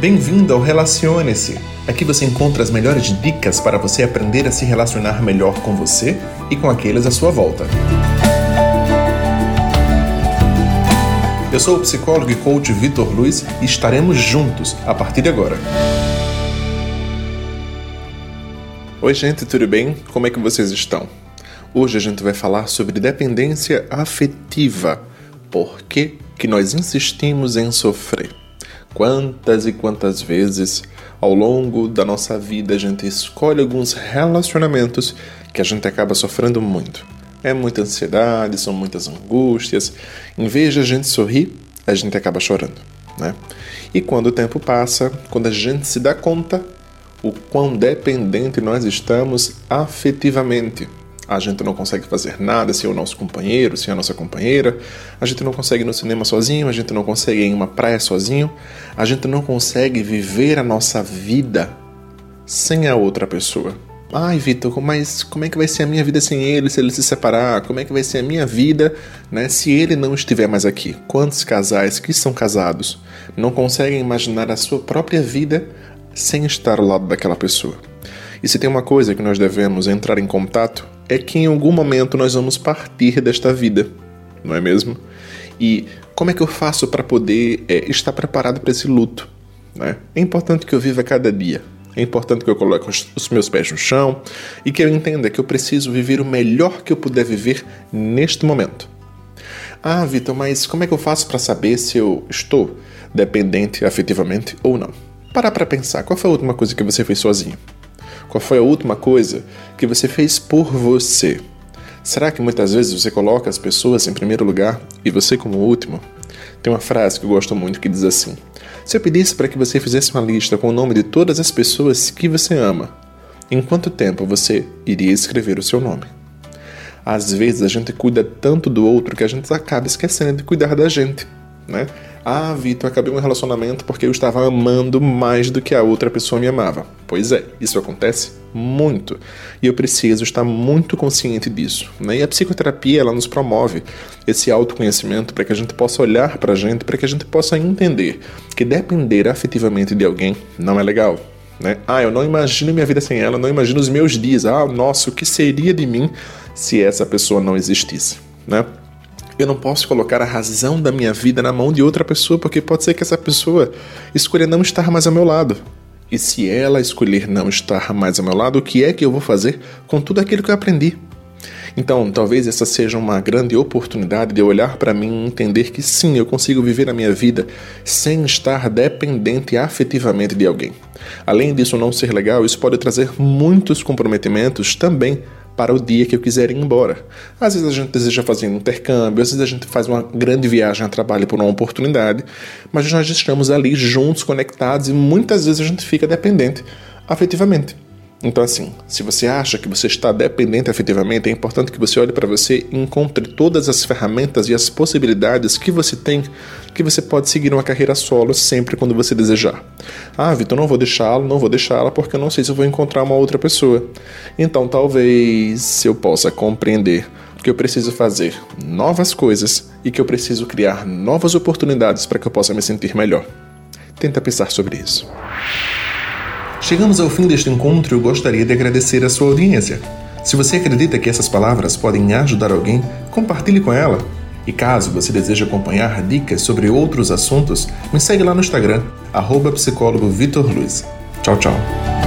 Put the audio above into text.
Bem-vindo ao Relacione-se. Aqui você encontra as melhores dicas para você aprender a se relacionar melhor com você e com aqueles à sua volta. Eu sou o psicólogo e coach Vitor Luiz e estaremos juntos a partir de agora. Oi, gente, tudo bem? Como é que vocês estão? Hoje a gente vai falar sobre dependência afetiva. Por que, que nós insistimos em sofrer? Quantas e quantas vezes ao longo da nossa vida a gente escolhe alguns relacionamentos que a gente acaba sofrendo muito. É muita ansiedade, são muitas angústias. Em vez de a gente sorrir, a gente acaba chorando, né? E quando o tempo passa, quando a gente se dá conta o quão dependente nós estamos afetivamente a gente não consegue fazer nada sem o nosso companheiro, sem a nossa companheira, a gente não consegue ir no cinema sozinho, a gente não consegue ir em uma praia sozinho, a gente não consegue viver a nossa vida sem a outra pessoa. Ai, Vitor, mas como é que vai ser a minha vida sem ele se ele se separar? Como é que vai ser a minha vida né, se ele não estiver mais aqui? Quantos casais que são casados não conseguem imaginar a sua própria vida sem estar ao lado daquela pessoa? E se tem uma coisa que nós devemos entrar em contato é que em algum momento nós vamos partir desta vida, não é mesmo? E como é que eu faço para poder é, estar preparado para esse luto? Né? É importante que eu viva cada dia. É importante que eu coloque os meus pés no chão e que eu entenda que eu preciso viver o melhor que eu puder viver neste momento. Ah, Vitor, mas como é que eu faço para saber se eu estou dependente afetivamente ou não? Parar para pensar, qual foi a última coisa que você fez sozinho? Qual foi a última coisa que você fez por você? Será que muitas vezes você coloca as pessoas em primeiro lugar e você como último? Tem uma frase que eu gosto muito que diz assim: Se eu pedisse para que você fizesse uma lista com o nome de todas as pessoas que você ama, em quanto tempo você iria escrever o seu nome? Às vezes a gente cuida tanto do outro que a gente acaba esquecendo de cuidar da gente, né? Ah, Vitor, acabei um relacionamento porque eu estava amando mais do que a outra pessoa me amava. Pois é, isso acontece muito. E eu preciso estar muito consciente disso. Né? E a psicoterapia ela nos promove esse autoconhecimento para que a gente possa olhar para a gente, para que a gente possa entender que depender afetivamente de alguém não é legal. Né? Ah, eu não imagino minha vida sem ela, não imagino os meus dias. Ah, nossa, o que seria de mim se essa pessoa não existisse? Né? Eu não posso colocar a razão da minha vida na mão de outra pessoa, porque pode ser que essa pessoa escolha não estar mais ao meu lado. E se ela escolher não estar mais ao meu lado, o que é que eu vou fazer com tudo aquilo que eu aprendi? Então, talvez essa seja uma grande oportunidade de olhar para mim e entender que sim, eu consigo viver a minha vida sem estar dependente afetivamente de alguém. Além disso não ser legal, isso pode trazer muitos comprometimentos também para o dia que eu quiser ir embora. Às vezes a gente deseja fazer um intercâmbio, às vezes a gente faz uma grande viagem a trabalho por uma oportunidade, mas nós estamos ali juntos, conectados e muitas vezes a gente fica dependente afetivamente. Então, assim, se você acha que você está dependente afetivamente, é importante que você olhe para você e encontre todas as ferramentas e as possibilidades que você tem que você pode seguir uma carreira solo sempre quando você desejar. Ah, Vitor, não vou deixá-lo, não vou deixá-la porque eu não sei se eu vou encontrar uma outra pessoa. Então, talvez eu possa compreender que eu preciso fazer novas coisas e que eu preciso criar novas oportunidades para que eu possa me sentir melhor. Tenta pensar sobre isso. Chegamos ao fim deste encontro e eu gostaria de agradecer a sua audiência. Se você acredita que essas palavras podem ajudar alguém, compartilhe com ela. E caso você deseje acompanhar dicas sobre outros assuntos, me segue lá no Instagram, arroba. Tchau, tchau.